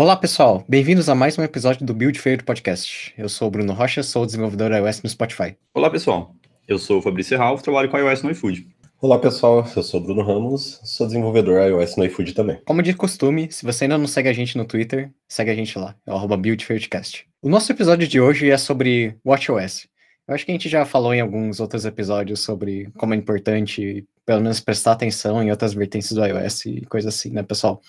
Olá pessoal, bem-vindos a mais um episódio do Build Fair Podcast. Eu sou o Bruno Rocha, sou desenvolvedor iOS no Spotify. Olá pessoal, eu sou o Fabrício Ralph, trabalho com iOS no iFood. Olá pessoal, eu sou o Bruno Ramos, sou desenvolvedor iOS no iFood também. Como de costume, se você ainda não segue a gente no Twitter, segue a gente lá, é o BuildFairdCast. O nosso episódio de hoje é sobre WatchOS. Eu acho que a gente já falou em alguns outros episódios sobre como é importante, pelo menos, prestar atenção em outras vertentes do iOS e coisa assim, né, pessoal?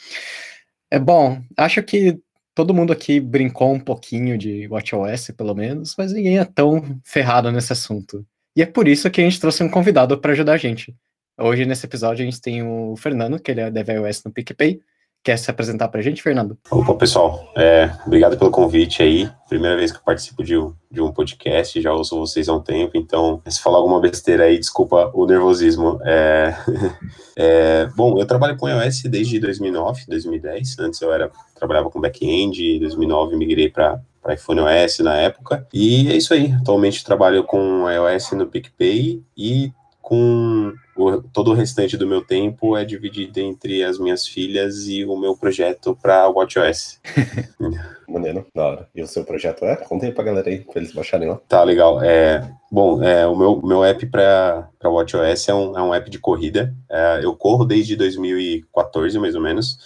É bom, acho que todo mundo aqui brincou um pouquinho de WatchOS, pelo menos, mas ninguém é tão ferrado nesse assunto. E é por isso que a gente trouxe um convidado para ajudar a gente. Hoje, nesse episódio, a gente tem o Fernando, que ele é Dev iOS no PicPay, Quer se apresentar para a gente, Fernando? Opa, pessoal. É, obrigado pelo convite aí. Primeira vez que eu participo de um, de um podcast, já ouço vocês há um tempo, então, se falar alguma besteira aí, desculpa o nervosismo. É, é, bom, eu trabalho com iOS desde 2009, 2010. Antes eu era trabalhava com back-end, em 2009 migrei para para iPhone OS na época. E é isso aí. Atualmente trabalho com iOS no PicPay e com o, todo o restante do meu tempo é dividido entre as minhas filhas e o meu projeto para WatchOS. Maneiro, da hora. E o seu projeto é? Conta aí pra galera aí, pra eles baixarem lá. Tá, legal. É, bom, é, o meu, meu app para WatchOS é um, é um app de corrida. É, eu corro desde 2014, mais ou menos.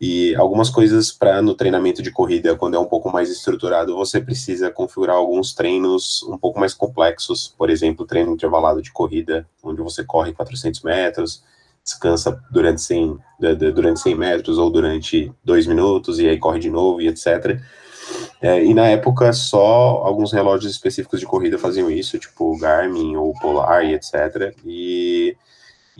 E algumas coisas para no treinamento de corrida, quando é um pouco mais estruturado, você precisa configurar alguns treinos um pouco mais complexos. Por exemplo, treino intervalado de corrida, onde você corre 400 metros, descansa durante 100, durante 100 metros ou durante 2 minutos e aí corre de novo e etc. É, e na época só alguns relógios específicos de corrida faziam isso, tipo Garmin ou Polar e etc. E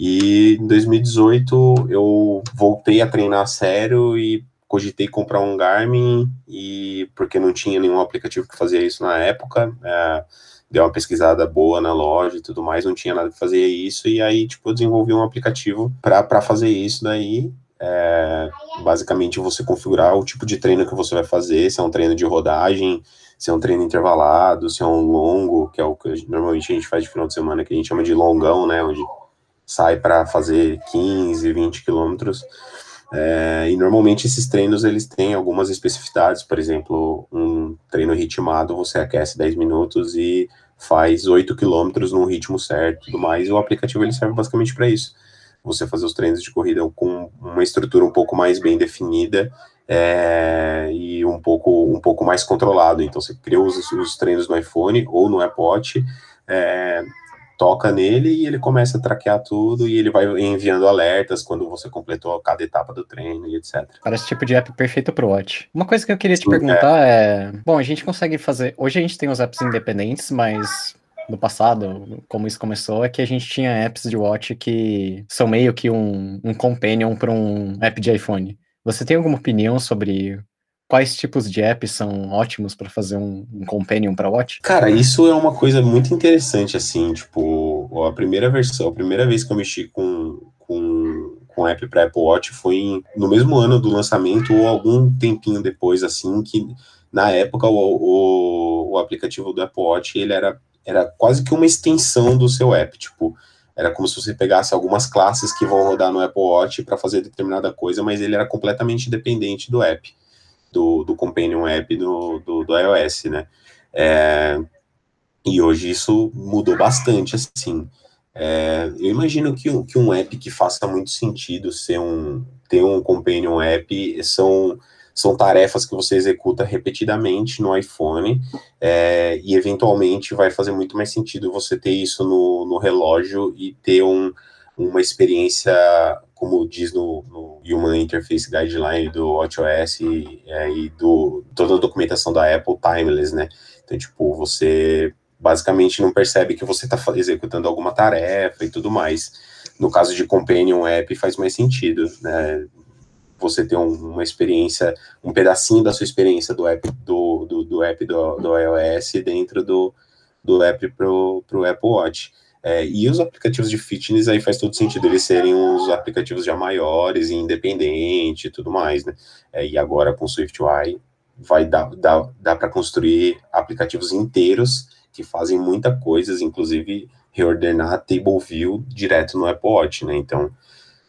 e em 2018 eu voltei a treinar a sério e cogitei comprar um Garmin e porque não tinha nenhum aplicativo que fazia isso na época, é, dei uma pesquisada boa na loja e tudo mais, não tinha nada que fazia isso e aí tipo eu desenvolvi um aplicativo para fazer isso daí. É, basicamente você configurar o tipo de treino que você vai fazer, se é um treino de rodagem, se é um treino intervalado, se é um longo, que é o que normalmente a gente faz de final de semana, que a gente chama de longão, né, onde sai para fazer 15, 20 quilômetros. É, e normalmente esses treinos eles têm algumas especificidades, por exemplo, um treino ritmado você aquece 10 minutos e faz 8 quilômetros num ritmo certo, tudo mais. E o aplicativo ele serve basicamente para isso. Você fazer os treinos de corrida com uma estrutura um pouco mais bem definida é, e um pouco um pouco mais controlado. Então você cria os, os treinos no iPhone ou no Watch. É, toca nele e ele começa a traquear tudo e ele vai enviando alertas quando você completou cada etapa do treino e etc. Parece tipo de app perfeito pro Watch. Uma coisa que eu queria te Sim, perguntar é. é... Bom, a gente consegue fazer. Hoje a gente tem os apps independentes, mas no passado, como isso começou, é que a gente tinha apps de Watch que são meio que um, um companion para um app de iPhone. Você tem alguma opinião sobre quais tipos de apps são ótimos para fazer um, um companion para Watch? Cara, isso é uma coisa muito interessante, assim, tipo, a primeira versão, a primeira vez que eu mexi com, com, com app para Apple Watch foi em, no mesmo ano do lançamento ou algum tempinho depois, assim, que na época o, o, o aplicativo do Apple Watch, ele era, era quase que uma extensão do seu app, tipo, era como se você pegasse algumas classes que vão rodar no Apple Watch para fazer determinada coisa, mas ele era completamente dependente do app do, do Companion App do, do, do iOS, né? É, e hoje isso mudou bastante, assim. É, eu imagino que, que um app que faça muito sentido ser um, ter um Companion App são, são tarefas que você executa repetidamente no iPhone é, e eventualmente vai fazer muito mais sentido você ter isso no, no relógio e ter um, uma experiência como diz no, no Human Interface Guideline do WatchOS e, é, e do toda a documentação da Apple timeless, né? Então, tipo, você basicamente não percebe que você está executando alguma tarefa e tudo mais. No caso de Companion App faz mais sentido, né? Você ter um, uma experiência, um pedacinho da sua experiência do app do, do, do app do, do iOS dentro do, do app para o Apple Watch. É, e os aplicativos de fitness aí faz todo sentido eles serem os aplicativos já maiores e independente e tudo mais, né? É, e agora com SwiftUI vai dar, dar, dar para construir aplicativos inteiros que fazem muita coisas, inclusive reordenar a table view direto no Apple Watch, né? Então,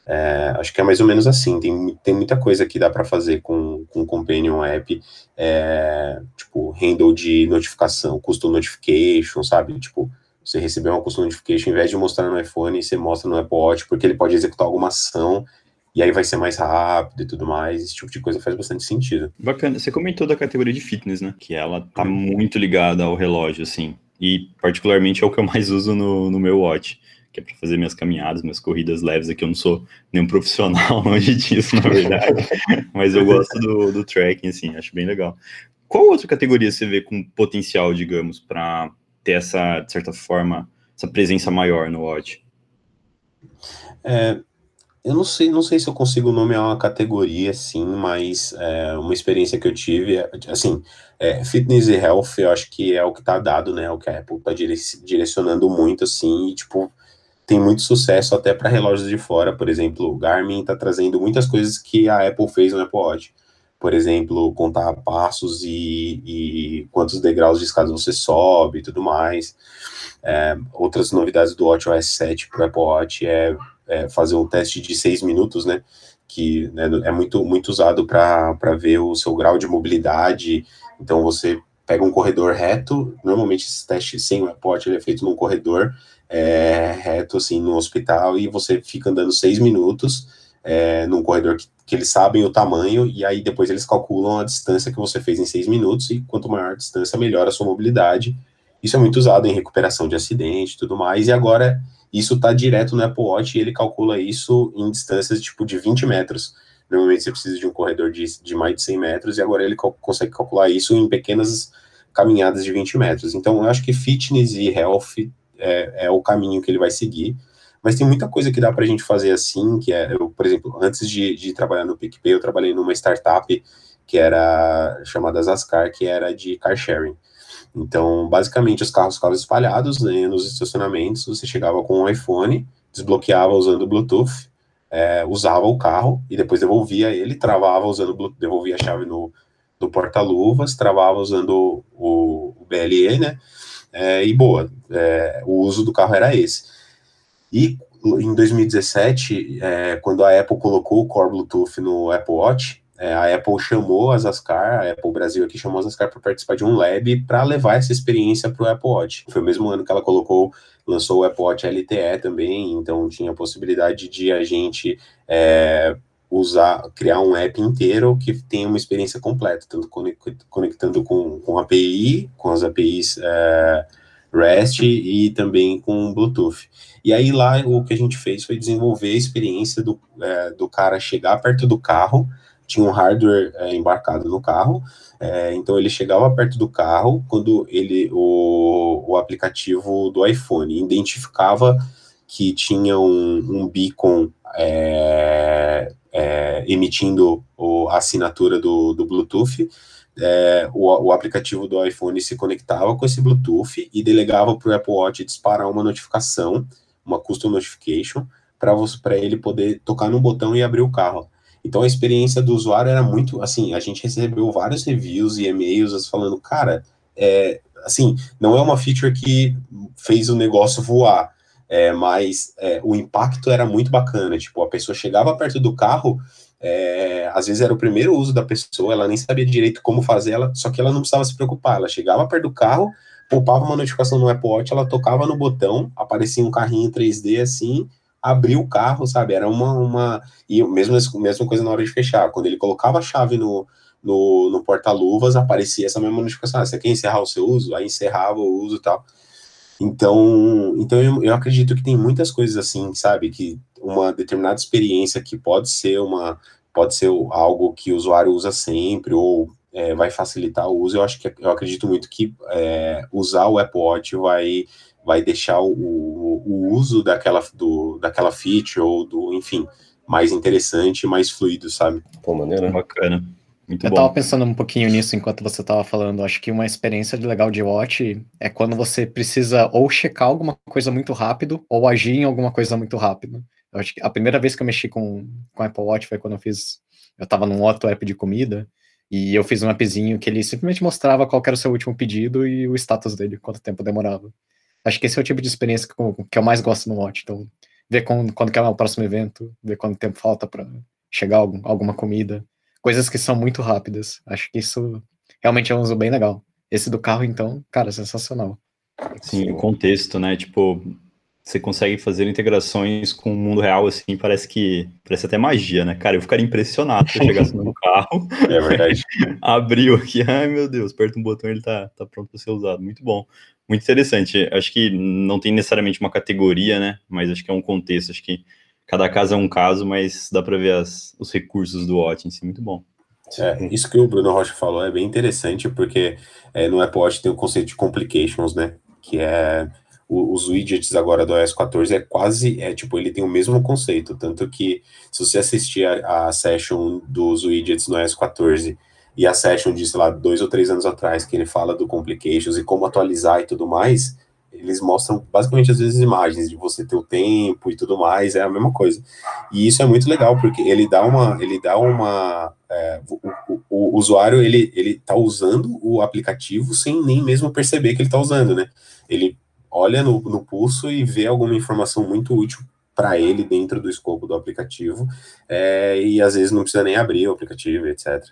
É, acho que é mais ou menos assim. Tem, tem muita coisa que dá para fazer com, com Companion App, é, tipo, handle de notificação, custom notification, sabe? Tipo, você recebeu uma custom notification, em vez de mostrar no iPhone, você mostra no Apple Watch, porque ele pode executar alguma ação e aí vai ser mais rápido e tudo mais. Esse tipo de coisa faz bastante sentido. Bacana. Você comentou da categoria de fitness, né? Que ela tá muito ligada ao relógio, assim. E particularmente é o que eu mais uso no, no meu watch que é para fazer minhas caminhadas, minhas corridas leves aqui. Eu não sou nenhum profissional longe disso, na verdade, mas eu gosto do, do tracking, assim, acho bem legal. Qual outra categoria você vê com potencial, digamos, para ter essa, de certa forma, essa presença maior no Watch? É, eu não sei, não sei se eu consigo nomear uma categoria assim, mas é, uma experiência que eu tive, assim, é, fitness e health, eu acho que é o que está dado, né? O que a Apple está direcionando muito, assim, e, tipo, tem muito sucesso até para relógios de fora, por exemplo, o Garmin está trazendo muitas coisas que a Apple fez no Apple Watch. Por exemplo, contar passos e, e quantos degraus de escada você sobe e tudo mais. É, outras novidades do WatchOS 7 para o Apple Watch é, é, fazer um teste de seis minutos, né? Que né, é muito, muito usado para ver o seu grau de mobilidade. Então, você pega um corredor reto, normalmente esse teste sem o Apple Watch ele é feito num corredor, é, reto, assim, no hospital, e você fica andando seis minutos é, num corredor que, que, eles sabem o tamanho, e aí depois eles calculam a distância que você fez em seis minutos, e quanto maior a distância, melhor a sua mobilidade. Isso é muito usado em recuperação de acidente e tudo mais, e agora isso está direto no Apple Watch, e ele calcula isso em distâncias, tipo, de 20 metros. Normalmente você precisa de um corredor de, de mais de 100 metros, e agora ele cal consegue calcular isso em pequenas caminhadas de 20 metros. Então, eu acho que fitness e health é, é o caminho que ele vai seguir. Mas tem muita coisa que dá para a gente fazer assim, que é, eu, por exemplo, antes de, de trabalhar no PicPay, eu trabalhei numa startup que era chamada Zascar, que era de car sharing. Então, basicamente, os carros ficavam espalhados né, nos estacionamentos, você chegava com um iPhone, desbloqueava usando o Bluetooth, é, usava o carro e depois devolvia ele, travava usando devolvia a chave no, no porta-luvas, travava usando o, o BLE, né? é, e boa. É, o uso do carro era esse. E em 2017, é, quando a Apple colocou o Core Bluetooth no Apple Watch, é, a Apple chamou a Zascar, a Apple Brasil aqui chamou a Zascar para participar de um lab para levar essa experiência para o Apple Watch. Foi o mesmo ano que ela colocou, lançou o Apple Watch LTE também, então tinha a possibilidade de a gente é, usar, criar um app inteiro que tenha uma experiência completa, tanto conectando com, com API, com as APIs é, REST e também com Bluetooth. E aí lá o que a gente fez foi desenvolver a experiência do, é, do cara chegar perto do carro, tinha um hardware é, embarcado no carro, é, então ele chegava perto do carro, quando ele o, o aplicativo do iPhone identificava que tinha um, um beacon é, é, emitindo o, a assinatura do, do Bluetooth, é, o, o, aplicativo do iPhone se conectava com esse Bluetooth e delegava para o Apple Watch disparar uma notificação, uma custom notification, para ele poder tocar no botão e abrir o carro. Então a experiência do usuário era muito assim, a gente recebeu vários reviews e e-mails falando, cara, é, assim, não é uma feature que fez o negócio voar, é, mas é, o impacto era muito bacana. Tipo, a pessoa chegava perto do carro, é, às vezes era o primeiro uso da pessoa, ela nem sabia direito como fazer, ela, só que ela não precisava se preocupar. Ela chegava perto do carro, poupava uma notificação no Apple Watch, ela tocava no botão, aparecia um carrinho 3D assim, abriu o carro, sabe? Era uma. uma e mesmo, mesma coisa na hora de fechar. Quando ele colocava a chave no, no, no porta-luvas, aparecia essa mesma notificação. Ah, você quer encerrar o seu uso? Aí encerrava o uso e tal. Então, então eu, eu acredito que tem muitas coisas assim, sabe, que uma determinada experiência que pode ser uma pode ser algo que o usuário usa sempre ou é, vai facilitar o uso. Eu acho que eu acredito muito que é, usar o Apple Watch vai vai deixar o, o uso daquela do, daquela feature ou do enfim mais interessante, mais fluido, sabe? Pô, maneiro. Bacana. Muito eu bom. tava pensando um pouquinho nisso enquanto você tava falando. Acho que uma experiência legal de watch é quando você precisa ou checar alguma coisa muito rápido ou agir em alguma coisa muito rápido. Eu acho que a primeira vez que eu mexi com, com Apple Watch foi quando eu fiz. Eu tava num auto app de comida e eu fiz um appzinho que ele simplesmente mostrava qual era o seu último pedido e o status dele, quanto tempo demorava. Acho que esse é o tipo de experiência que eu, que eu mais gosto no Watch. Então, ver quando, quando que é o próximo evento, ver quanto tempo falta para chegar algum, alguma comida. Coisas que são muito rápidas. Acho que isso realmente é um uso bem legal. Esse do carro, então, cara, sensacional. Sim, o contexto, né? Tipo, você consegue fazer integrações com o mundo real, assim, parece que parece até magia, né? Cara, eu ficaria impressionado se eu chegasse no carro. É verdade. abriu aqui, ai meu Deus, aperta um botão e ele tá, tá pronto para ser usado. Muito bom. Muito interessante. Acho que não tem necessariamente uma categoria, né? Mas acho que é um contexto. Acho que cada caso é um caso, mas dá para ver as, os recursos do Watch em si. Muito bom. É, isso que o Bruno Rocha falou é bem interessante, porque é, no Apple Watch tem o conceito de complications, né? Que é os widgets agora do iOS 14 é quase, é tipo, ele tem o mesmo conceito, tanto que se você assistir a, a session dos widgets no iOS 14 e a session de, sei lá, dois ou três anos atrás, que ele fala do complications e como atualizar e tudo mais, eles mostram basicamente às vezes imagens de você ter o tempo e tudo mais, é a mesma coisa. E isso é muito legal, porque ele dá uma, ele dá uma, é, o, o, o, usuário, ele, ele tá usando o aplicativo sem nem mesmo perceber que ele tá usando, né? Ele olha no, no pulso e vê alguma informação muito útil para ele dentro do escopo do aplicativo, é, e às vezes não precisa nem abrir o aplicativo, etc.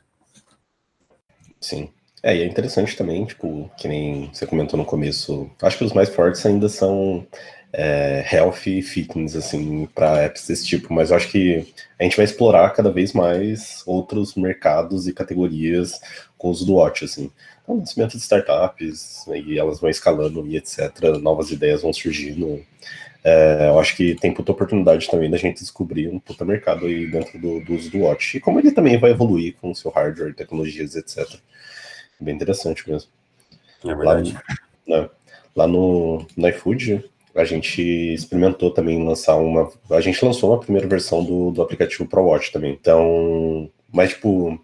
Sim. É, e é interessante também, tipo, que nem você comentou no começo, acho que os mais fortes ainda são é, health e fitness, assim, para apps desse tipo, mas acho que a gente vai explorar cada vez mais outros mercados e categorias com o uso do Watch, assim. Então, nascimento de startups, né, e elas vão escalando e etc., novas ideias vão surgindo. É, eu acho que tem puta oportunidade também da gente descobrir um puta mercado aí dentro do, do uso do Watch, e como ele também vai evoluir com o seu hardware, tecnologias, etc. Bem interessante mesmo. É verdade. Lá, né, lá no, no iFood, a gente experimentou também lançar uma. A gente lançou uma primeira versão do, do aplicativo Pro Watch também. Então, mas tipo,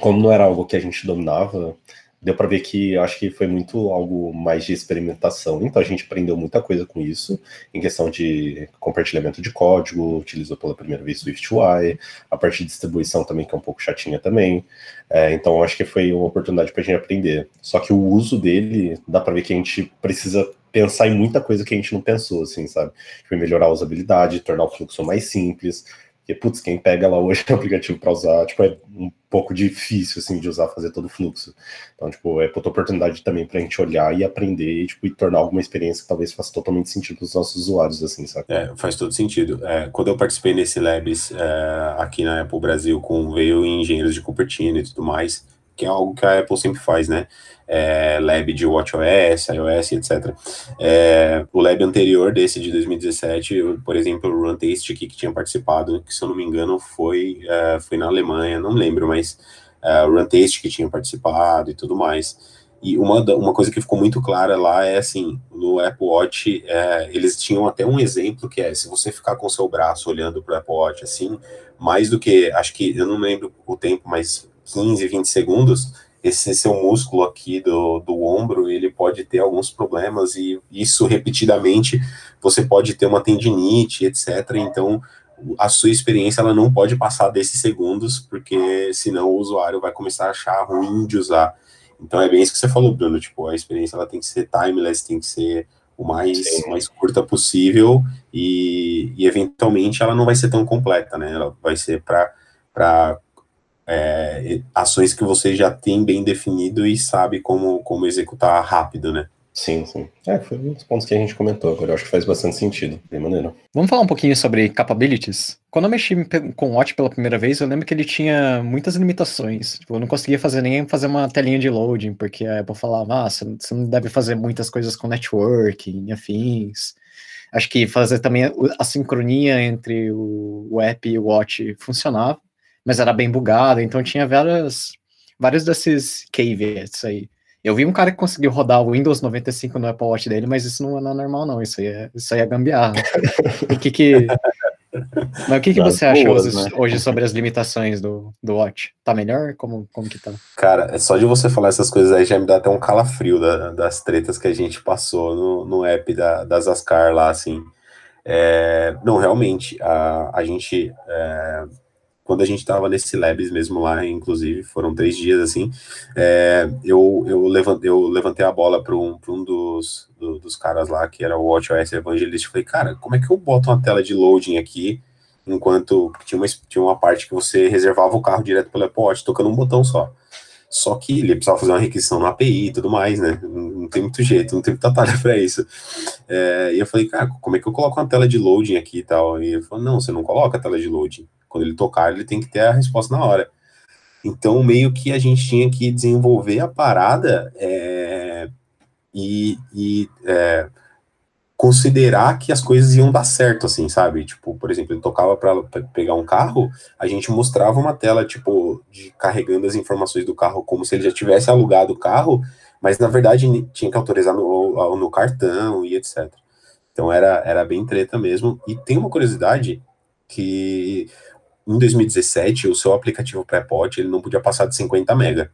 como não era algo que a gente dominava, deu para ver que acho que foi muito algo mais de experimentação. Então a gente aprendeu muita coisa com isso, em questão de compartilhamento de código, utilizou pela primeira vez SwiftUI, a parte de distribuição também, que é um pouco chatinha também. É, então acho que foi uma oportunidade para a gente aprender. Só que o uso dele, dá para ver que a gente precisa pensar em muita coisa que a gente não pensou, assim, sabe? Tipo, melhorar a usabilidade, tornar o fluxo mais simples, porque, putz, quem pega lá hoje o aplicativo para usar, tipo, é um pouco difícil, assim, de usar, fazer todo o fluxo. Então, tipo, é puta oportunidade também para a gente olhar e aprender, tipo, e tornar alguma experiência que talvez faça totalmente sentido para os nossos usuários, assim, sabe? É, faz todo sentido. É, quando eu participei nesse Labs é, aqui na Apple Brasil, com veio engenheiros de Cupertino e tudo mais, que é algo que a Apple sempre faz, né? É, lab de WatchOS, iOS, etc. É, o lab anterior desse de 2017, por exemplo, o Run Taste aqui que tinha participado, que se eu não me engano foi, é, foi na Alemanha, não lembro, mas é, o Run Taste que tinha participado e tudo mais. E uma, uma coisa que ficou muito clara lá é assim, no Apple Watch, é, eles tinham até um exemplo que é, se você ficar com seu braço olhando para o Apple Watch assim, mais do que, acho que, eu não lembro o tempo, mas 15, 20 segundos, esse seu músculo aqui do, do ombro, ele pode ter alguns problemas e isso repetidamente, você pode ter uma tendinite, etc. Então, a sua experiência ela não pode passar desses segundos, porque senão o usuário vai começar a achar ruim de usar. Então é bem isso que você falou, Bruno, tipo, a experiência ela tem que ser timeless, tem que ser o mais, mais curta possível e, e eventualmente ela não vai ser tão completa, né? Ela vai ser para é, ações que você já tem bem definido e sabe como, como executar rápido, né? Sim, sim. É, foi um dos pontos que a gente comentou agora. Eu acho que faz bastante sentido, de maneira. Vamos falar um pouquinho sobre capabilities? Quando eu mexi com o Watch pela primeira vez, eu lembro que ele tinha muitas limitações. Tipo, eu não conseguia fazer nem fazer uma telinha de loading, porque a Apple falava, ah, você não deve fazer muitas coisas com networking, afins. Acho que fazer também a sincronia entre o app e o Watch funcionava mas era bem bugada, então tinha várias, vários desses caveats aí. Eu vi um cara que conseguiu rodar o Windows 95 no Apple Watch dele, mas isso não é normal, não. Isso aí é, isso aí é gambiarra. o que que. Mas o que, que você acha boas, hoje, né? hoje, sobre as limitações do, do Watch? Tá melhor? Como, como que tá? Cara, é só de você falar essas coisas aí já me dá até um calafrio da, das tretas que a gente passou no, no app da, das Ascar lá, assim. É, não, realmente, a, a gente. É, quando a gente estava nesse Labs mesmo lá, inclusive, foram três dias assim, é, eu, eu, levantei, eu levantei a bola para um, um dos, do, dos caras lá, que era o WatchOS Evangelist, falei, cara, como é que eu boto uma tela de loading aqui, enquanto tinha uma, tinha uma parte que você reservava o carro direto pelo Apple Watch, tocando um botão só. Só que ele precisava fazer uma requisição no API e tudo mais, né? Não tem muito jeito, não tem muita tarefa para isso. É, e eu falei, cara, como é que eu coloco uma tela de loading aqui e tal? E ele falou, não, você não coloca a tela de loading. Quando ele tocar, ele tem que ter a resposta na hora. Então, meio que a gente tinha que desenvolver a parada é, e, e é, considerar que as coisas iam dar certo, assim, sabe? Tipo, por exemplo, ele tocava para pegar um carro, a gente mostrava uma tela, tipo, de carregando as informações do carro como se ele já tivesse alugado o carro, mas na verdade tinha que autorizar no, no cartão e etc. Então era, era bem treta mesmo. E tem uma curiosidade que em 2017 o seu aplicativo pré-pot ele não podia passar de 50 mega.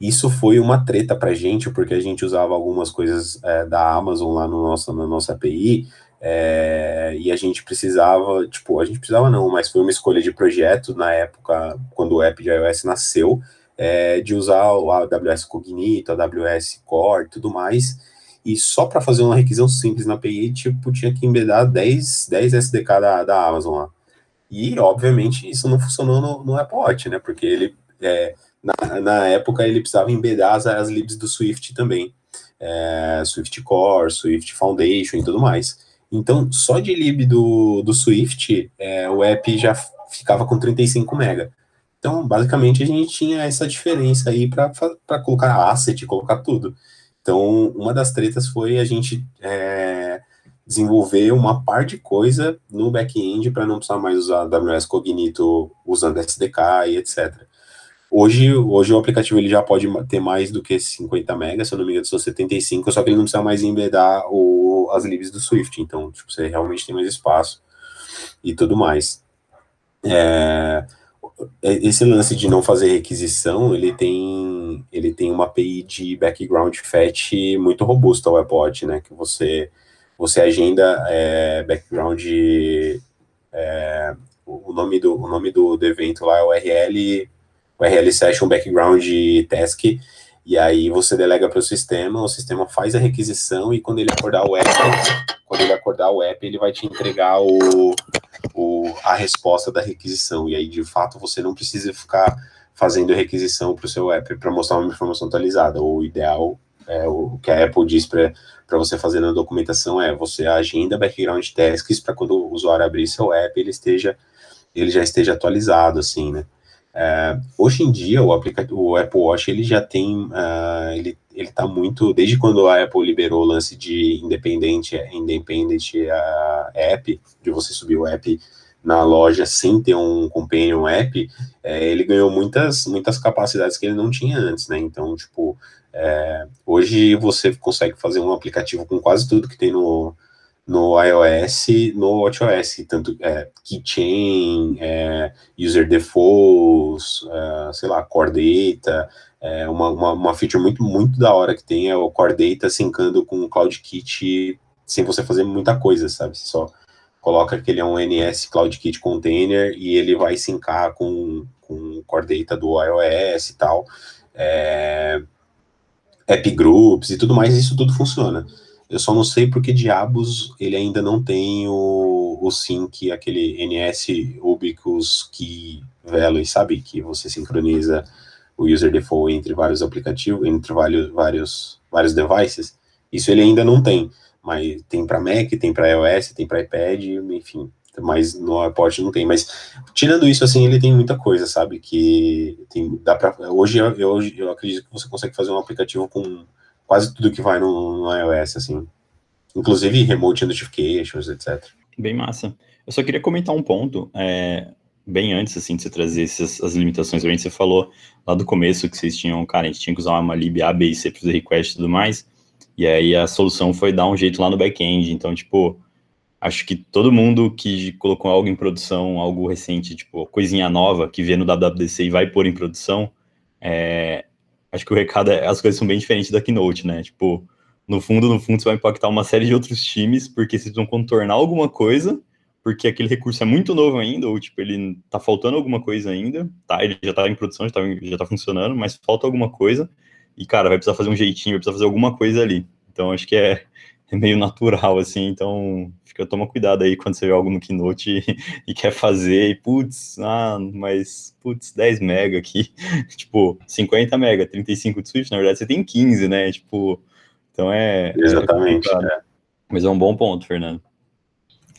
Isso foi uma treta para gente, porque a gente usava algumas coisas é, da Amazon lá no nosso, na nossa API, é, e a gente precisava, tipo, a gente precisava não, mas foi uma escolha de projeto na época, quando o app de iOS nasceu, é, de usar o AWS Cognito, AWS Core tudo mais, e só para fazer uma requisição simples na API, tipo, tinha que embedar 10, 10 SDK da, da Amazon lá. E, obviamente, isso não funcionou no, no Apple Watch, né, porque ele... É, na, na época ele precisava embedar as, as libs do Swift também, é, Swift Core, Swift Foundation e tudo mais. Então, só de lib do, do Swift, é, o app já ficava com 35 mega. Então, basicamente, a gente tinha essa diferença aí para colocar asset, colocar tudo. Então, uma das tretas foi a gente é, desenvolver uma par de coisa no back-end para não precisar mais usar AWS Cognito usando SDK e etc. Hoje, hoje o aplicativo ele já pode ter mais do que 50 megas, se eu não me engano, são 75, só que ele não precisa mais embedar o, as libs do Swift, então tipo, você realmente tem mais espaço e tudo mais. É, esse lance de não fazer requisição, ele tem, ele tem uma API de background fetch muito robusta, o iPod, né, que você, você agenda é, background, é, o nome, do, o nome do, do evento lá é o RL o RL Session Background Task, e aí você delega para o sistema, o sistema faz a requisição e quando ele acordar o app, quando ele acordar o app, ele vai te entregar o, o, a resposta da requisição. E aí, de fato, você não precisa ficar fazendo requisição para o seu app para mostrar uma informação atualizada. O ideal, é, o que a Apple diz para você fazer na documentação é você agenda background tasks para quando o usuário abrir seu app, ele esteja ele já esteja atualizado, assim, né? É, hoje em dia, o, o Apple Watch ele já tem, uh, ele ele está muito, desde quando a Apple liberou o lance de independente, independente uh, app, de você subir o app na loja sem ter um companion app, é, ele ganhou muitas, muitas capacidades que ele não tinha antes, né? Então, tipo, é, hoje você consegue fazer um aplicativo com quase tudo que tem no, no iOS, no WatchOS, tanto é, keychain, é, user defaults, é, sei lá, core data, é, uma, uma, uma, feature muito, muito da hora que tem é o core data sincando com o CloudKit sem você fazer muita coisa, sabe? Você só coloca que ele é um NS CloudKit container e ele vai sincar com, com o core data do iOS e tal, é, app groups e tudo mais, isso tudo funciona. Eu só não sei por que diabos ele ainda não tem o, o sync, aquele NS Ubiquus Key Value, sabe? Que você sincroniza o user default entre vários aplicativos, entre vários, vários, vários devices. Isso ele ainda não tem, mas tem para Mac, tem para iOS, tem para iPad, enfim. Mas no iPod não tem. Mas tirando isso, assim, ele tem muita coisa, sabe? Que tem, dá para hoje eu, eu, eu acredito que você consegue fazer um aplicativo com quase tudo que vai no, no iOS, assim. Inclusive remote notifications, etc. Bem massa. Eu só queria comentar um ponto, é, bem antes, assim, de você trazer essas, as limitações, você falou lá do começo que vocês tinham, cara, a gente tinha que usar uma lib A, B e C para fazer request e tudo mais, e aí a solução foi dar um jeito lá no back-end, então, tipo, acho que todo mundo que colocou algo em produção, algo recente, tipo, coisinha nova, que vê no WWDC e vai pôr em produção, é, acho que o recado é, as coisas são bem diferentes da Keynote, né? Tipo, no fundo, no fundo, você vai impactar uma série de outros times, porque vocês vão contornar alguma coisa porque aquele recurso é muito novo ainda, ou tipo, ele tá faltando alguma coisa ainda, tá? Ele já tá em produção, já tá, já tá funcionando, mas falta alguma coisa, e cara, vai precisar fazer um jeitinho, vai precisar fazer alguma coisa ali. Então acho que é, é meio natural, assim, então fica, toma cuidado aí quando você vê algo no Keynote e, e quer fazer, e putz, ah, mas putz, 10 mega aqui, tipo, 50 mega, 35 de Swift, na verdade você tem 15, né? Tipo, então é. é Exatamente. É mas é um bom ponto, Fernando.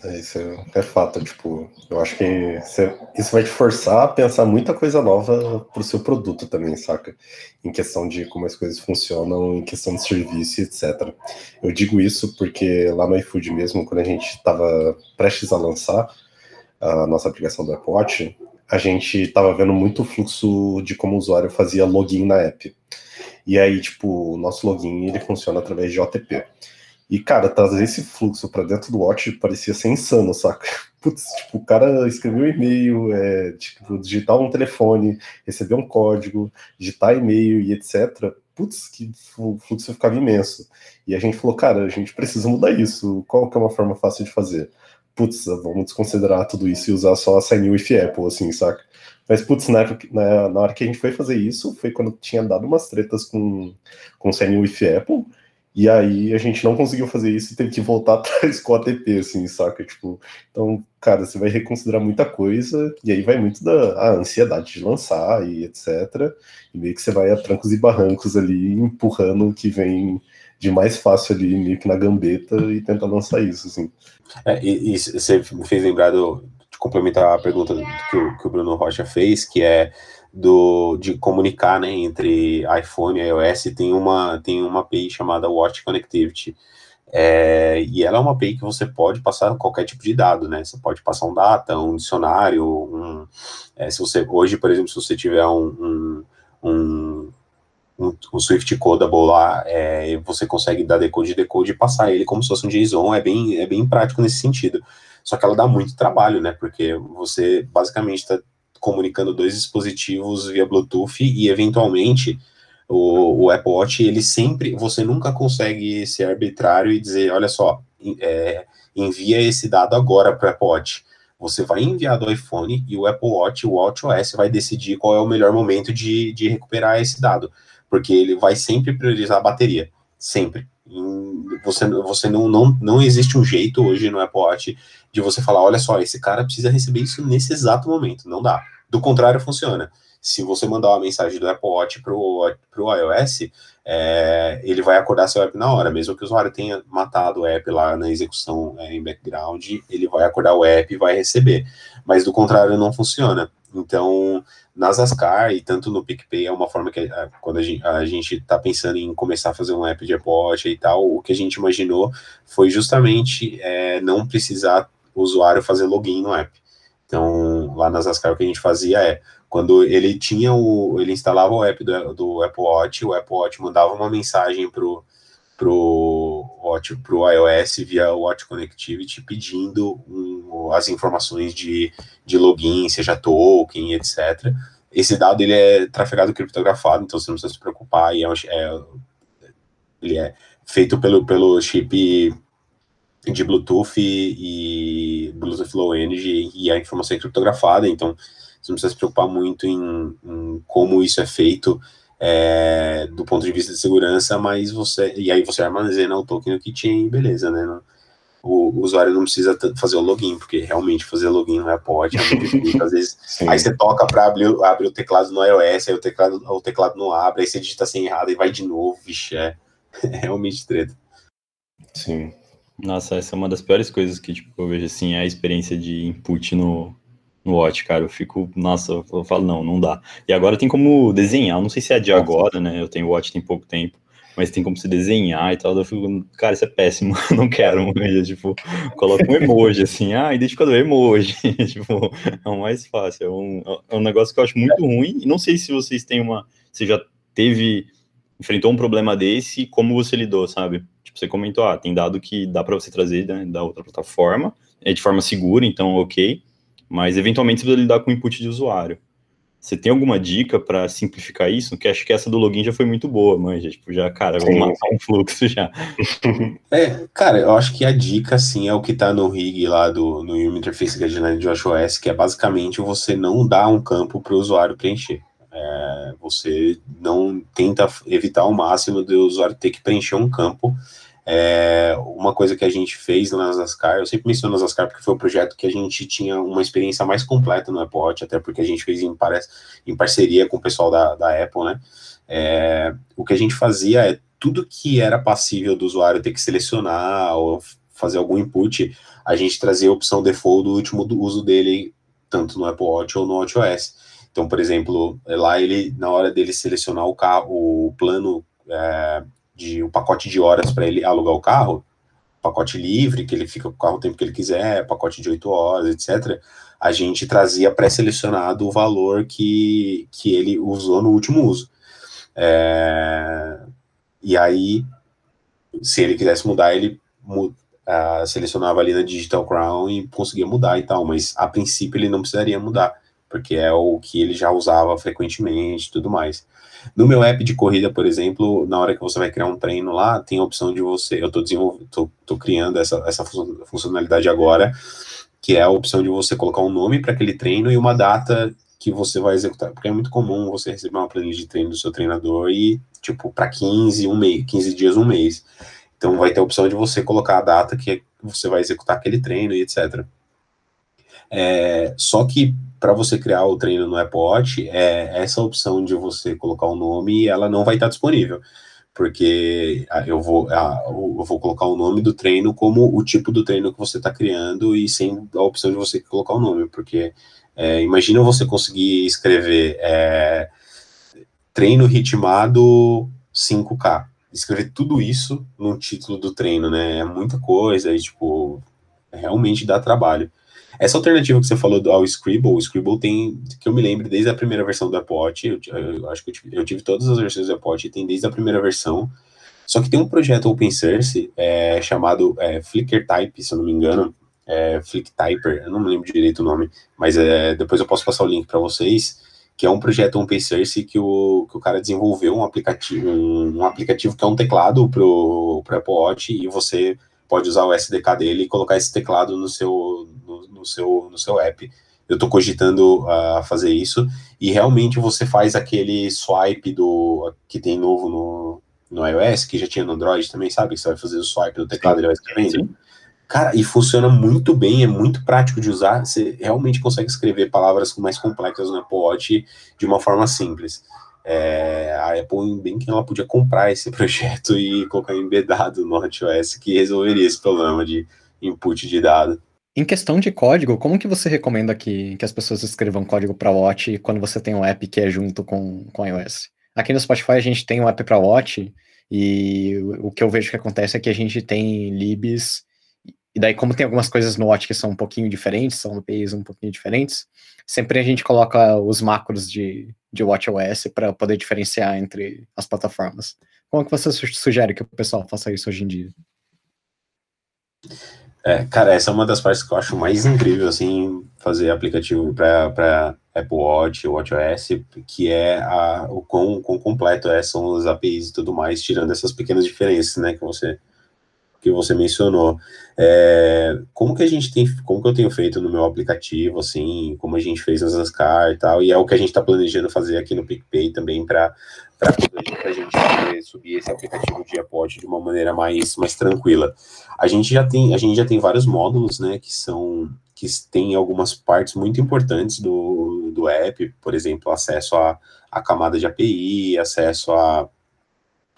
É, isso é, é fato, tipo, eu acho que isso vai te forçar a pensar muita coisa nova pro seu produto também, saca? Em questão de como as coisas funcionam, em questão de serviço, etc. Eu digo isso porque lá no iFood mesmo, quando a gente estava prestes a lançar a nossa aplicação do Apple Watch, a gente estava vendo muito fluxo de como o usuário fazia login na app. E aí, tipo, o nosso login ele funciona através de OTP. E, cara, trazer esse fluxo para dentro do Watch parecia ser insano, saca? Putz, tipo, o cara escreveu um e-mail, é, tipo, digitar um telefone, receber um código, digitar e-mail e etc. Putz, que o fluxo ficava imenso. E a gente falou, cara, a gente precisa mudar isso. Qual que é uma forma fácil de fazer? Putz, vamos desconsiderar tudo isso e usar só a Sign with Apple, assim, saca? Mas, putz, na, na, hora que a gente foi fazer isso, foi quando tinha dado umas tretas com, com Sign with Apple, e aí a gente não conseguiu fazer isso e teve que voltar atrás com o ATP, assim, saca? Tipo, então, cara, você vai reconsiderar muita coisa, e aí vai muito da ansiedade de lançar e etc. E meio que você vai a trancos e barrancos ali, empurrando o que vem de mais fácil ali, meio que na gambeta, e tenta lançar isso, assim. É, e, e você me fez lembrar do, de complementar a pergunta que o, que o Bruno Rocha fez, que é do, de comunicar né, entre iPhone e iOS, tem uma, tem uma API chamada Watch Connectivity. É, e ela é uma API que você pode passar qualquer tipo de dado, né? Você pode passar um data, um dicionário, um, é, se você hoje, por exemplo, se você tiver um, um, um, um, Swift Codable lá, é, você consegue dar decode decode e passar ele como se fosse um JSON, é bem, é bem prático nesse sentido. Só que ela dá muito trabalho, né? Porque você basicamente está comunicando dois dispositivos via Bluetooth e eventualmente o, o, Apple Watch ele sempre você nunca consegue ser arbitrário e dizer olha só é, envia esse dado agora para o Apple Watch. Você vai enviar do iPhone e o Apple Watch o WatchOS vai decidir qual é o melhor momento de, de recuperar esse dado porque ele vai sempre priorizar a bateria sempre você, você não, não, não existe um jeito hoje no Apple Watch de você falar, olha só, esse cara precisa receber isso nesse exato momento, não dá. Do contrário, funciona. Se você mandar uma mensagem do Apple Watch para o iOS, é, ele vai acordar seu app na hora, mesmo que o usuário tenha matado o app lá na execução é, em background, ele vai acordar o app e vai receber. Mas do contrário, não funciona. Então, nas Ascar e tanto no PicPay é uma forma que quando a gente está pensando em começar a fazer um app de Watch e tal, o que a gente imaginou foi justamente é, não precisar o usuário fazer login no app. Então, lá nas Ascar o que a gente fazia é, quando ele tinha o, ele instalava o app do, do Apple Watch, o Apple Watch mandava uma mensagem pro pro Watch, pro iOS via Watch Connectivity pedindo um, as informações de, de login, seja token, etc. Esse dado ele é trafegado criptografado, então você não precisa se preocupar. E é, é, ele é feito pelo, pelo chip de Bluetooth e, e Bluetooth Low Energy e a informação é criptografada, então você não precisa se preocupar muito em, em como isso é feito é, do ponto de vista de segurança, mas você. E aí você armazena o token no keychain, beleza, né? O, o, usuário não precisa fazer o login, porque realmente fazer login no iPod é muito difícil. Às vezes, aí você toca para abrir, abrir o teclado no iOS, aí o teclado, o teclado não abre, aí você digita sem errado e vai de novo, vixe, é, é realmente treta. Sim. Nossa, essa é uma das piores coisas que tipo, eu vejo assim, é a experiência de input no, no Watch, cara. Eu fico, nossa, eu falo, não, não dá. E agora tem como desenhar, não sei se é de agora, né? Eu tenho Watch tem pouco tempo, mas tem como se desenhar e tal. Eu fico, cara, isso é péssimo, não quero. Eu, tipo, coloca um emoji assim, ah, identificador emoji. tipo, é o mais fácil. É um, é um negócio que eu acho muito ruim. E não sei se vocês têm uma. Você já teve. Enfrentou um problema desse e como você lidou, sabe? Tipo, você comentou, ah, tem dado que dá para você trazer né, da outra plataforma, é de forma segura, então ok mas eventualmente você precisa lidar com o input de usuário. Você tem alguma dica para simplificar isso? Que acho que essa do login já foi muito boa, manja. Tipo, já, cara, vamos matar um fluxo já. É, cara, eu acho que a dica, assim, é o que tá no rig lá do no Human Interface Guideline de WatchOS, que é basicamente você não dar um campo para o usuário preencher. É, você não tenta evitar ao máximo do usuário ter que preencher um campo é, uma coisa que a gente fez na Zascar, eu sempre menciono na Zascar porque foi o um projeto que a gente tinha uma experiência mais completa no Apple até porque a gente fez em, em parceria com o pessoal da, da Apple, né? É, o que a gente fazia é tudo que era passível do usuário ter que selecionar ou fazer algum input, a gente trazia a opção default do último do uso dele, tanto no Apple Watch ou no WatchOS. Então, por exemplo, lá ele, na hora dele selecionar o carro, o plano é, de um pacote de horas para ele alugar o carro, pacote livre, que ele fica com o carro o tempo que ele quiser, pacote de 8 horas, etc., a gente trazia pré-selecionado o valor que, que ele usou no último uso. É, e aí, se ele quisesse mudar, ele uh, selecionava ali na Digital Crown e conseguia mudar e tal, mas a princípio ele não precisaria mudar, porque é o que ele já usava frequentemente e tudo mais. No meu app de corrida, por exemplo, na hora que você vai criar um treino lá, tem a opção de você. Eu estou criando essa, essa funcionalidade agora, que é a opção de você colocar um nome para aquele treino e uma data que você vai executar. Porque é muito comum você receber uma planilha de treino do seu treinador e, tipo, para 15, um mês, 15 dias, um mês. Então vai ter a opção de você colocar a data que você vai executar aquele treino e etc. É, só que para você criar o treino no Watch, é, essa opção de você colocar o um nome, ela não vai estar disponível, porque ah, eu vou, ah, eu vou colocar o nome do treino como o tipo do treino que você está criando e sem a opção de você colocar o nome, porque é, imagina você conseguir escrever é, treino ritmado 5K, escrever tudo isso no título do treino, né? É muita coisa e, tipo, realmente dá trabalho. Essa alternativa que você falou ao Scribble, o Scribble tem, que eu me lembro, desde a primeira versão do Apple eu, eu, acho que eu tive, eu tive, todas as versões do Apple tem desde a primeira versão, só que tem um projeto open source é, chamado é, Flickr Type, se eu não me engano, é, Flick Typer, eu não me lembro direito o nome, mas é, depois eu posso passar o link para vocês, que é um projeto open source que o, que o cara desenvolveu um aplicativo, um, um aplicativo que é um teclado para o Apple Watch e você pode usar o SDK dele e colocar esse teclado no seu, no, no seu, no seu app. Eu estou cogitando a uh, fazer isso e realmente você faz aquele swipe do que tem novo no, no iOS, que já tinha no Android também, sabe? Você vai fazer o swipe do teclado ele vai escrevendo. Cara, e funciona muito bem, é muito prático de usar. Você realmente consegue escrever palavras mais complexas no Apple Watch de uma forma simples. É, a Apple bem que ela podia comprar esse projeto e colocar embedado no WatchOS que resolveria esse problema de input de dado. Em questão de código, como que você recomenda que, que as pessoas escrevam código para Watch quando você tem um app que é junto com, com iOS? Aqui no Spotify a gente tem um app para Watch e o que eu vejo que acontece é que a gente tem libs e daí como tem algumas coisas no Watch que são um pouquinho diferentes, são APIs um pouquinho diferentes, sempre a gente coloca os macros de, de WatchOS para poder diferenciar entre as plataformas. Como que você sugere que o pessoal faça isso hoje em dia? É, cara, essa é uma das partes que eu acho mais incrível, assim, fazer aplicativo para Apple Watch, WatchOS, que é a, o quão, quão completo é, são os APIs e tudo mais, tirando essas pequenas diferenças, né, que você que você mencionou. É, como que a gente tem, como que eu tenho feito no meu aplicativo, assim, como a gente fez nas Ascar e tal, e é o que a gente está planejando fazer aqui no PicPay também para para a gente subir esse aplicativo de Apple de uma maneira mais, mais tranquila. A gente já tem a gente já tem vários módulos, né, que são que tem algumas partes muito importantes do, do app, por exemplo, acesso a, a camada de API, acesso a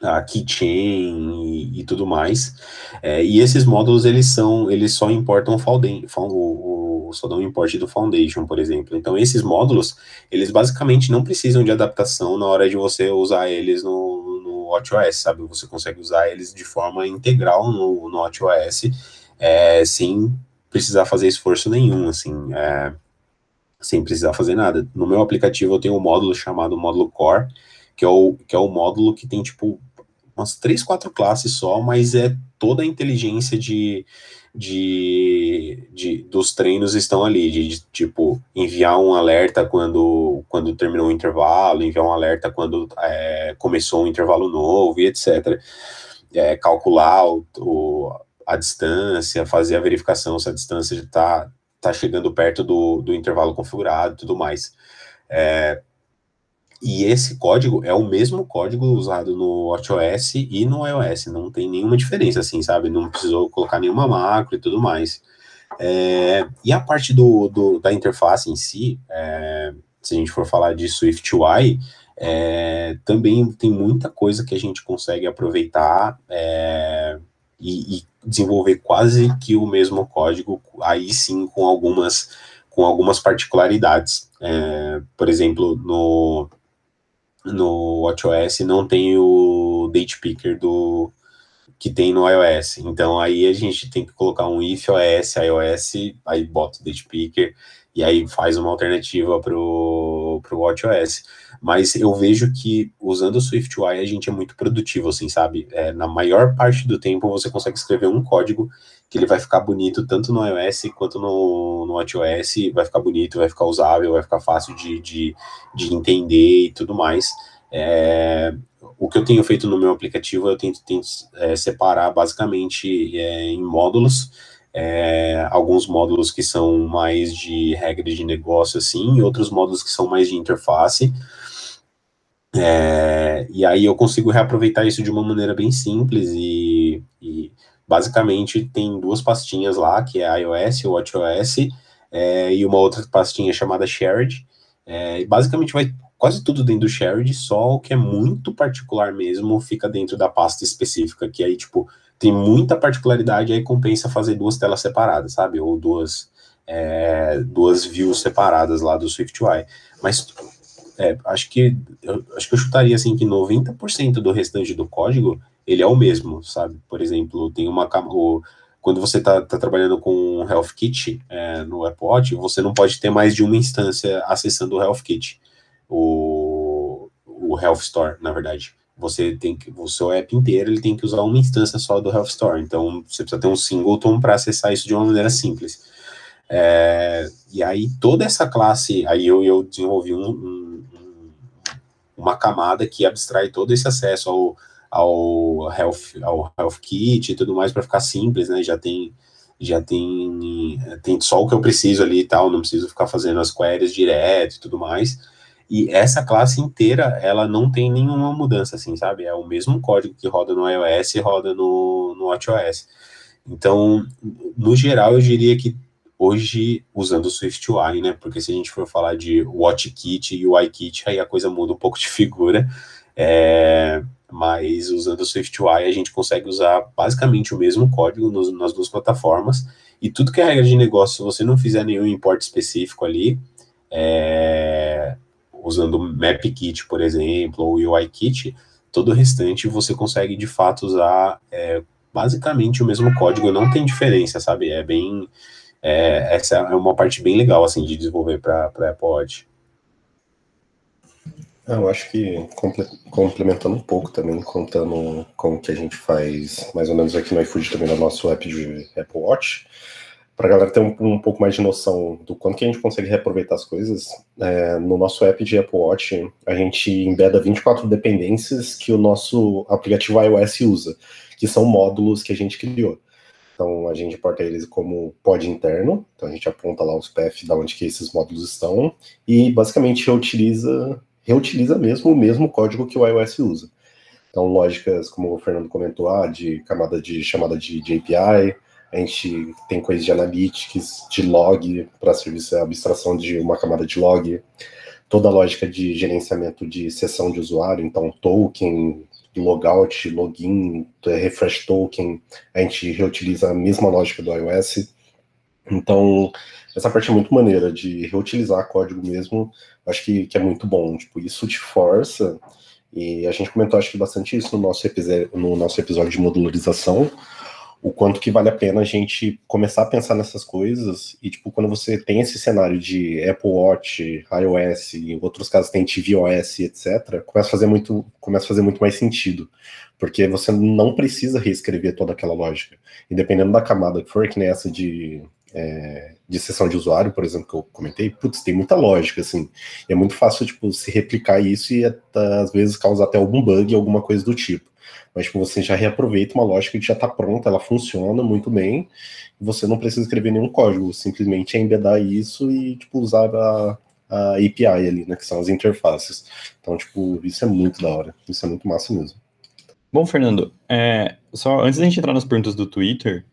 a keychain e, e tudo mais. É, e esses módulos eles são, eles só importam o, o, o só import do Foundation, por exemplo. Então esses módulos, eles basicamente não precisam de adaptação na hora de você usar eles no, no WatchOS, sabe? Você consegue usar eles de forma integral no, no WatchOS, é, sem precisar fazer esforço nenhum, assim, é, sem precisar fazer nada. No meu aplicativo eu tenho um módulo chamado módulo Core, que é o, que é o módulo que tem, tipo, umas três, quatro classes só, mas é toda a inteligência de, de, de dos treinos estão ali, de, de, tipo enviar um alerta quando, quando terminou o intervalo, enviar um alerta quando é, começou um intervalo novo e etc. É, calcular o, o, a distância, fazer a verificação se a distância está tá chegando perto do, do intervalo configurado tudo mais. É, e esse código é o mesmo código usado no WatchOS e no iOS, não tem nenhuma diferença, assim, sabe? Não precisou colocar nenhuma macro e tudo mais. É, e a parte do, do, da interface em si, é, se a gente for falar de SwiftUI, é, também tem muita coisa que a gente consegue aproveitar é, e, e, desenvolver quase que o mesmo código, aí sim com algumas, com algumas particularidades. É, por exemplo, no, no WatchOS não tem o date picker do que tem no iOS. Então aí a gente tem que colocar um if OS, iOS, aí bota o date picker e aí faz uma alternativa pro pro WatchOS. Mas eu vejo que usando o SwiftUI a gente é muito produtivo, assim, sabe? É, na maior parte do tempo você consegue escrever um código que ele vai ficar bonito tanto no iOS quanto no, no WatchOS, vai ficar bonito, vai ficar usável, vai ficar fácil de, de, de entender e tudo mais. É, o que eu tenho feito no meu aplicativo, eu tento, tento é, separar basicamente é, em módulos, é, alguns módulos que são mais de regra de negócio, assim, e outros módulos que são mais de interface, é, e aí eu consigo reaproveitar isso de uma maneira bem simples e, e basicamente tem duas pastinhas lá, que é iOS, o WatchOS, é, e uma outra pastinha chamada Shared. É, e basicamente vai quase tudo dentro do Shared, só o que é muito particular mesmo fica dentro da pasta específica, que aí, tipo, tem muita particularidade, aí compensa fazer duas telas separadas, sabe? Ou duas, é, duas views separadas lá do SwiftUI. Mas é, acho que eu, acho que eu chutaria assim que 90% do restante do código ele é o mesmo, sabe? Por exemplo, tem uma o, quando você está tá trabalhando com o Health Kit é, no Apple Watch, você não pode ter mais de uma instância acessando o Health Kit, o, o Health Store, na verdade. Você tem que, o seu app inteiro ele tem que usar uma instância só do Health Store. Então, você precisa ter um singleton para acessar isso de uma maneira simples. É, e aí, toda essa classe, aí eu, eu desenvolvi um, um, uma camada que abstrai todo esse acesso ao ao Health, ao Health Kit e tudo mais para ficar simples, né? Já tem já tem tem só o que eu preciso ali e tal, não preciso ficar fazendo as queries direto e tudo mais. E essa classe inteira, ela não tem nenhuma mudança, assim, sabe? É o mesmo código que roda no iOS e roda no, no WatchOS. Então, no geral, eu diria que hoje, usando o SwiftUI, né? Porque se a gente for falar de WatchKit e UIKit, aí a coisa muda um pouco de figura. É, mas usando o SwiftUI a gente consegue usar basicamente o mesmo código nos, nas duas plataformas, e tudo que é regra de negócio, se você não fizer nenhum import específico ali, é, usando MapKit, por exemplo, ou UIKit, todo o restante você consegue de fato usar é, basicamente o mesmo código, não tem diferença, sabe? É bem. É, essa é uma parte bem legal assim de desenvolver para Apple Watch. Ah, eu acho que complementando um pouco também, contando como que a gente faz mais ou menos aqui no iFood também no nosso app de Apple Watch, para a galera ter um, um, pouco mais de noção do quanto que a gente consegue reaproveitar as coisas, é, no nosso app de Apple Watch a gente embeda 24 dependências que o nosso aplicativo iOS usa, que são módulos que a gente criou. Então a gente porta eles como pod interno, então a gente aponta lá os paths da onde que esses módulos estão e basicamente utiliza reutiliza mesmo o mesmo código que o iOS usa. Então, lógicas, como o Fernando comentou, ah, de camada de chamada de, de API, a gente tem coisas de analytics, de log, para serviço de abstração de uma camada de log, toda a lógica de gerenciamento de sessão de usuário, então token, logout, login, refresh token, a gente reutiliza a mesma lógica do iOS. Então, essa parte é muito maneira de reutilizar código mesmo, acho que, que é muito bom. Tipo, isso te força, e a gente comentou acho que bastante isso no nosso, no nosso episódio de modularização, o quanto que vale a pena a gente começar a pensar nessas coisas e, tipo, quando você tem esse cenário de Apple Watch, iOS, em outros casos tem tvOS, etc., começa a fazer muito, começa a fazer muito mais sentido, porque você não precisa reescrever toda aquela lógica. E dependendo da camada que for, que nem essa de, é, de sessão de usuário, por exemplo, que eu comentei, putz, tem muita lógica, assim, é muito fácil, tipo, se replicar isso e às vezes causar até algum bug, alguma coisa do tipo mas tipo, você já reaproveita uma lógica que já está pronta, ela funciona muito bem, você não precisa escrever nenhum código, simplesmente é embedar isso e tipo, usar a, a API ali, né, que são as interfaces. Então, tipo, isso é muito da hora, isso é muito massa mesmo. Bom, Fernando, é, só antes da gente entrar nas perguntas do Twitter,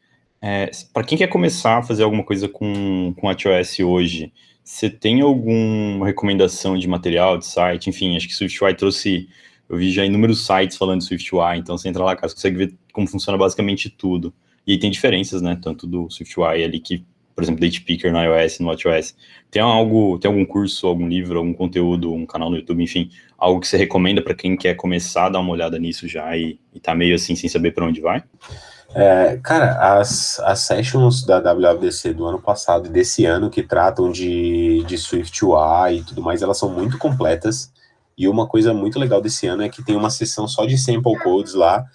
é, para quem quer começar a fazer alguma coisa com, com a TOS hoje, você tem alguma recomendação de material, de site? Enfim, acho que SwiftUI trouxe eu vi já inúmeros sites falando de SwiftUI, então você entra lá, cara, você consegue ver como funciona basicamente tudo. E aí tem diferenças, né? Tanto do SwiftUI ali que, por exemplo, Date Picker no iOS, no WatchOS. Tem algo, tem algum curso, algum livro, algum conteúdo, um canal no YouTube, enfim, algo que você recomenda para quem quer começar a dar uma olhada nisso já e, e tá meio assim sem saber para onde vai? É, cara, as, as sessions da WWDC do ano passado e desse ano que tratam de, de SwiftUI e tudo mais, elas são muito completas. E uma coisa muito legal desse ano é que tem uma sessão só de sample codes lá,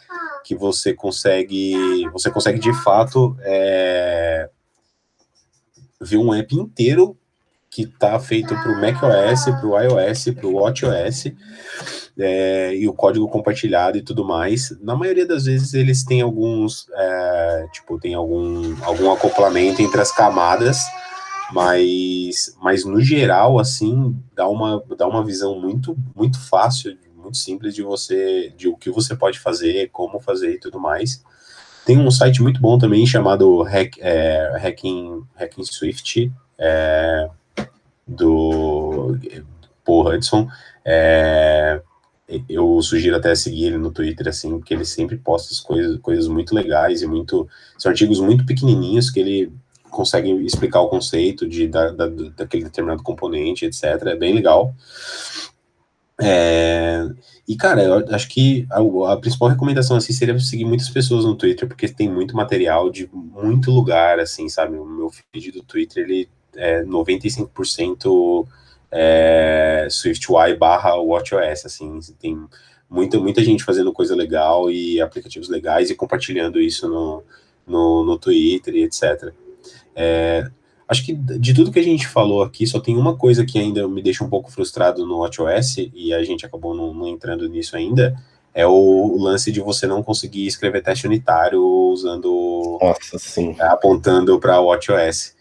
que você consegue, você consegue de fato é, ver um app inteiro que está feito para o macOS, para o iOS, para o WatchOS, é, e o código compartilhado e tudo mais. Na maioria das vezes eles têm alguns, é, tipo, tem algum, algum acoplamento entre as camadas, mas, mas no geral, assim, dá uma, dá uma visão muito, muito fácil, muito simples de você, de o que você pode fazer, como fazer e tudo mais. Tem um site muito bom também chamado Hack, é, Hacking, Hacking Swift, é, do Paul Hudson. É, eu sugiro até seguir ele no Twitter, assim, porque ele sempre posta as coisas, coisas muito legais e muito. São artigos muito pequenininhos que ele consegue explicar o conceito de, da, da, daquele determinado componente, etc. É bem legal. É, e, cara, eu acho que a, a, principal recomendação, assim, seria seguir muitas pessoas no Twitter, porque tem muito material de muito lugar, assim, sabe? O meu feed do Twitter, ele é 95% é, SwiftUI barra WatchOS, assim, tem muita, muita gente fazendo coisa legal e aplicativos legais e compartilhando isso no, no, no Twitter e etc. É, acho que de tudo que a gente falou aqui, só tem uma coisa que ainda me deixa um pouco frustrado no WatchOS, e a gente acabou não, não entrando nisso ainda, é o lance de você não conseguir escrever teste unitário usando. Nossa, sim. Apontando para o WatchOS.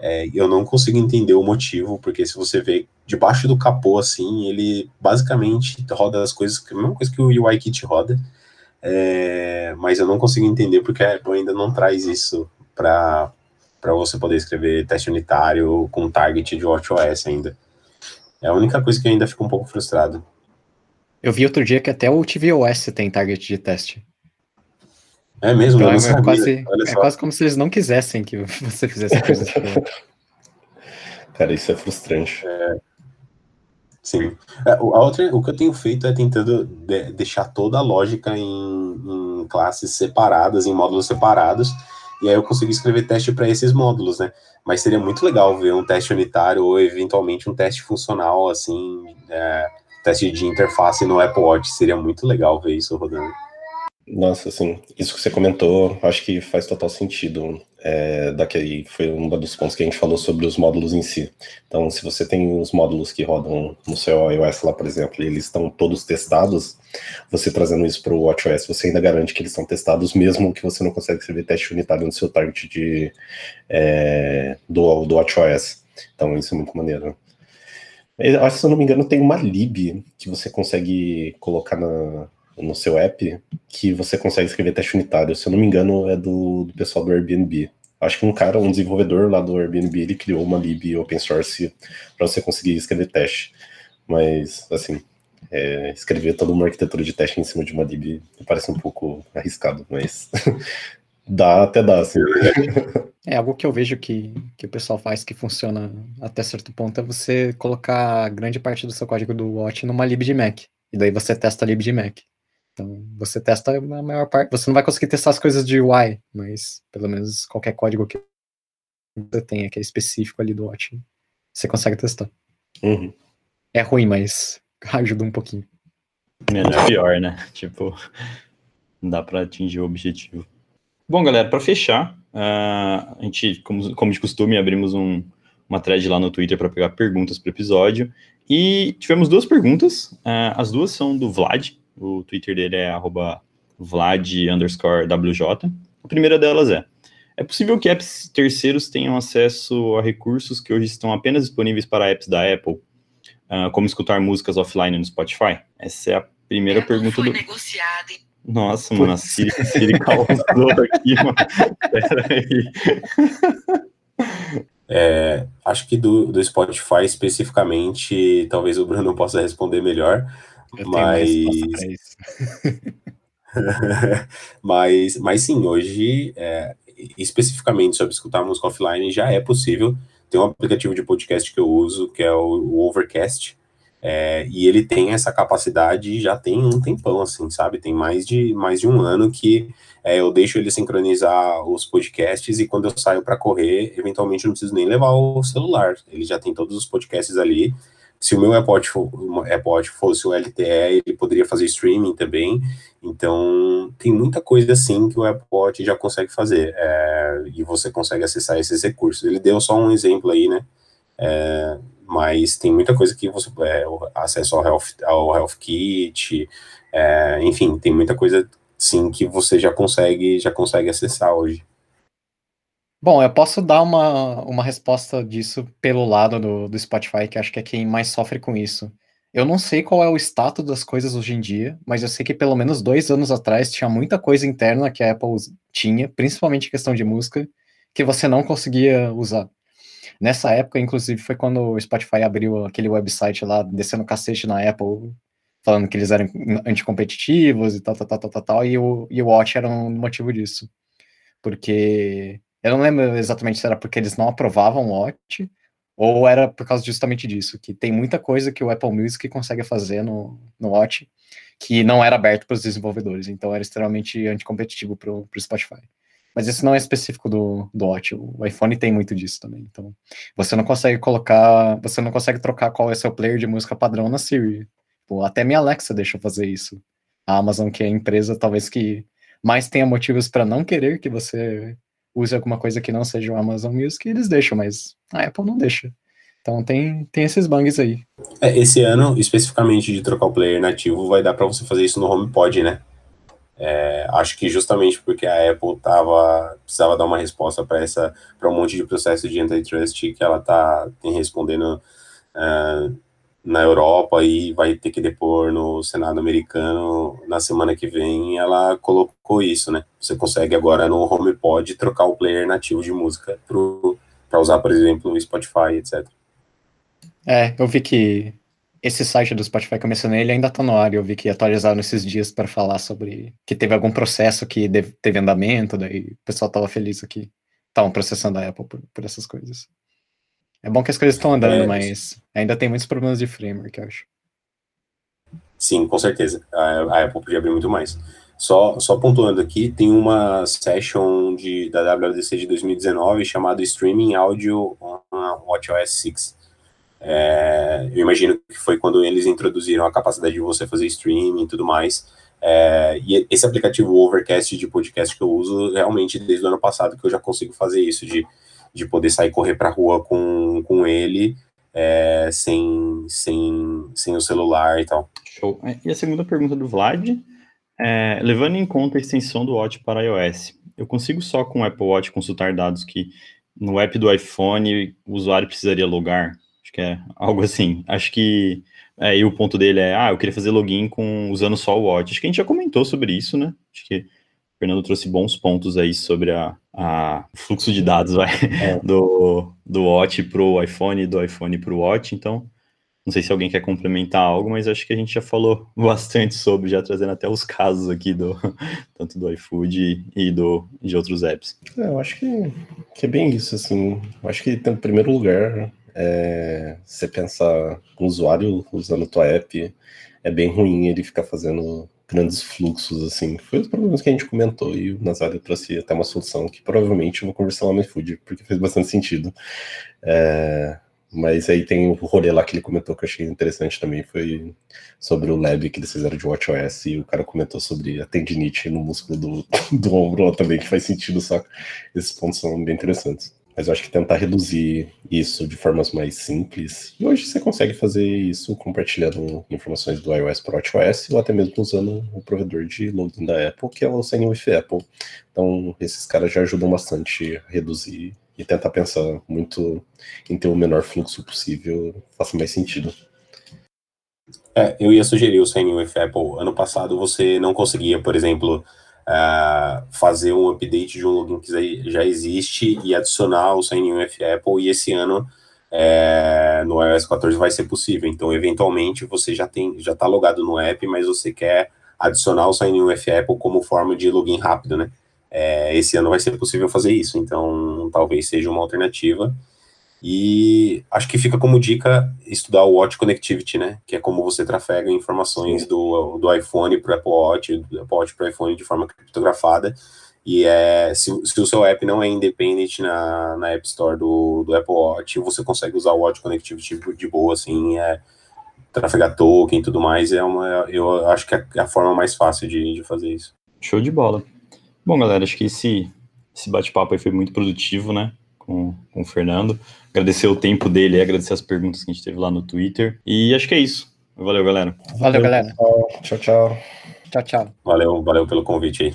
É, eu não consigo entender o motivo, porque se você vê debaixo do capô, assim, ele basicamente roda as coisas, a mesma coisa que o UIKit roda, é, mas eu não consigo entender porque a Apple ainda não traz isso para para você poder escrever teste unitário com target de WatchOS ainda. É a única coisa que ainda fica um pouco frustrado. Eu vi outro dia que até o tvOS tem target de teste. É mesmo? Então, é, quase, é quase como se eles não quisessem que você fizesse coisa Cara, isso é frustrante. É, sim. É, a outra, o que eu tenho feito é tentando de, deixar toda a lógica em, em classes separadas, em módulos separados, e aí eu consegui escrever teste para esses módulos, né? Mas seria muito legal ver um teste unitário ou eventualmente um teste funcional, assim, é, teste de interface no Apple Watch. Seria muito legal ver isso rodando. Nossa, assim, isso que você comentou, acho que faz total sentido. É, daquele foi um dos pontos que a gente falou sobre os módulos em si. Então, se você tem os módulos que rodam no seu iOS lá, por exemplo, e eles estão todos testados, você trazendo isso para o WatchOS, você ainda garante que eles estão testados, mesmo que você não consiga escrever teste unitário no seu target de, é, do, do WatchOS. Então, isso é muito maneiro. Eu acho, se eu não me engano, tem uma lib que você consegue colocar na, no seu app que você consegue escrever teste unitário. Se eu não me engano, é do, do pessoal do Airbnb. Acho que um cara, um desenvolvedor lá do Airbnb, ele criou uma lib open source para você conseguir escrever teste. Mas, assim, é, escrever toda uma arquitetura de teste em cima de uma lib parece um pouco arriscado, mas dá, até dá, assim. É algo que eu vejo que, que o pessoal faz que funciona até certo ponto é você colocar grande parte do seu código do Watch numa lib de Mac. E daí você testa a lib de Mac. Então, você testa a maior parte. Você não vai conseguir testar as coisas de UI, mas pelo menos qualquer código que você tenha, que é específico ali do Watch, você consegue testar. Uhum. É ruim, mas ajuda um pouquinho. É pior, né? Tipo, não dá para atingir o objetivo. Bom, galera, para fechar, uh, a gente, como, como de costume, abrimos um, uma thread lá no Twitter para pegar perguntas para o episódio. E tivemos duas perguntas. Uh, as duas são do Vlad. O Twitter dele é Vlad WJ. A primeira delas é: É possível que apps terceiros tenham acesso a recursos que hoje estão apenas disponíveis para apps da Apple, uh, como escutar músicas offline no Spotify? Essa é a primeira Apple pergunta foi do. Negociado. Nossa, mano, a Siri, a Siri causou aqui, mano. Pera aí. É, acho que do, do Spotify especificamente, talvez o Bruno possa responder melhor, Eu mas, mas, mas sim, hoje, é, especificamente sobre escutar música offline, já é possível. Tem um aplicativo de podcast que eu uso, que é o, o Overcast, é, e ele tem essa capacidade já tem um tempão, assim, sabe? Tem mais de, mais de um ano que é, eu deixo ele sincronizar os podcasts e quando eu saio para correr, eventualmente eu não preciso nem levar o celular. Ele já tem todos os podcasts ali. Se o meu AirPod, AirPod fosse o LTE, ele poderia fazer streaming também. Então, tem muita coisa assim que o AirPod já consegue fazer. É, e você consegue acessar esses recursos. Ele deu só um exemplo aí, né? É, mas tem muita coisa que você é, acesso ao Health, ao health Kit, é, enfim, tem muita coisa sim que você já consegue já consegue acessar hoje. Bom, eu posso dar uma, uma resposta disso pelo lado do, do Spotify, que acho que é quem mais sofre com isso. Eu não sei qual é o status das coisas hoje em dia, mas eu sei que pelo menos dois anos atrás tinha muita coisa interna que a Apple tinha, principalmente questão de música, que você não conseguia usar. Nessa época, inclusive, foi quando o Spotify abriu aquele website lá, descendo cacete na Apple, falando que eles eram anticompetitivos e tal, tal, tal, tal, tal, tal e, o, e o Watch era um motivo disso. Porque eu não lembro exatamente se era porque eles não aprovavam o Watch, ou era por causa justamente disso, que tem muita coisa que o Apple Music consegue fazer no, no Watch que não era aberto para os desenvolvedores, então era extremamente anticompetitivo para o Spotify. Mas isso não é específico do, do Watch, o iPhone tem muito disso também. Então, você não consegue colocar, você não consegue trocar qual é seu player de música padrão na Siri. Pô, até minha Alexa deixa fazer isso. A Amazon, que é a empresa talvez que mais tenha motivos para não querer que você use alguma coisa que não seja o Amazon Music, eles deixam, mas a Apple não deixa. Então tem, tem esses bugs aí. É, esse ano, especificamente de trocar o player nativo, vai dar para você fazer isso no HomePod, né? É, acho que justamente porque a Apple tava, precisava dar uma resposta para essa para um monte de processo de antitrust que ela tá tem respondendo uh, na Europa e vai ter que depor no Senado americano na semana que vem. Ela colocou isso, né? Você consegue agora no HomePod trocar o player nativo de música para usar, por exemplo, o Spotify, etc. É, eu vi que esse site do Spotify que eu mencionei, ele ainda tá no ar, eu vi que atualizaram esses dias para falar sobre que teve algum processo que teve andamento, daí o pessoal tava feliz aqui. Estavam processando a Apple por, por, essas coisas. É bom que as coisas estão andando, é, mas ainda tem muitos problemas de framework, eu acho. Sim, com certeza. A, a Apple podia abrir muito mais. Só, só pontuando aqui, tem uma session de, da WWDC de 2019 chamada Streaming Audio on WatchOS 6 é, eu imagino que foi quando eles introduziram a capacidade de você fazer streaming e tudo mais. É, e esse aplicativo Overcast de podcast que eu uso, realmente desde o ano passado que eu já consigo fazer isso, de, de poder sair correr para a rua com, com ele, é, sem, sem, sem o celular e tal. Show. É, e a segunda pergunta do Vlad, é, levando em conta a extensão do Watch para iOS, eu consigo só com o Apple Watch consultar dados que no app do iPhone o usuário precisaria logar? Acho que é algo assim. Acho que. É, e o ponto dele é, ah, eu queria fazer login com usando só o Watch. Acho que a gente já comentou sobre isso, né? Acho que Fernando trouxe bons pontos aí sobre a, a fluxo de dados vai, é. do, do Watch pro iPhone, do iPhone pro Watch. Então, não sei se alguém quer complementar algo, mas acho que a gente já falou bastante sobre, já trazendo até os casos aqui do tanto do iFood e do de outros apps. É, eu acho que, que é bem isso, assim. Eu acho que tem, em primeiro lugar, é, você pensa um usuário usando tua app, é bem ruim ele ficar fazendo grandes fluxos, assim. Foi os problemas que a gente comentou e o Nazário trouxe até uma solução que provavelmente eu vou conversar lá no iFood, porque fez bastante sentido. É, mas aí tem o rolê lá que ele comentou que eu achei interessante também, foi sobre o lab que eles fizeram de WatchOS, e o cara comentou sobre a tendinite no músculo do, do ombro lá também, que faz sentido, só esses pontos são bem interessantes. Mas eu acho que tentar reduzir isso de formas mais simples, e hoje você consegue fazer isso compartilhando informações do iOS para o WatchOS, ou até mesmo usando o provedor de login da Apple, que é o Sign with Apple. Então, esses caras já ajudam bastante a reduzir e tentar pensar muito em ter o menor fluxo possível faça mais sentido. É, eu ia sugerir o Sign with Apple. Ano passado você não conseguia, por exemplo, uh, fazer um update de um login que já existe e adicionar o Sign with Apple, e esse ano é, no iOS 14 vai ser possível. Então, eventualmente, você já tem, já está logado no app, mas você quer adicionar o Sign with Apple como forma de login rápido, né? É, esse ano vai ser possível fazer isso, então talvez seja uma alternativa. E acho que fica como dica estudar o Watch Connectivity, né? Que é como você trafega informações do, do iPhone para o Apple Watch, do Apple Watch para o iPhone de forma criptografada. E é, se, se, o seu app não é independente na, na App Store do, do Apple Watch, você consegue usar o Watch Connectivity de boa, assim, é, trafegar token e tudo mais. É uma, eu acho que é a forma mais fácil de, de fazer isso. Show de bola. Bom, galera, acho que esse, esse bate-papo aí foi muito produtivo, né? Com, com o Fernando. Agradecer o tempo dele, agradecer as perguntas que a gente teve lá no Twitter. E acho que é isso. Valeu, galera. Valeu, galera. Tchau, tchau. Tchau, tchau. Valeu, valeu pelo convite aí.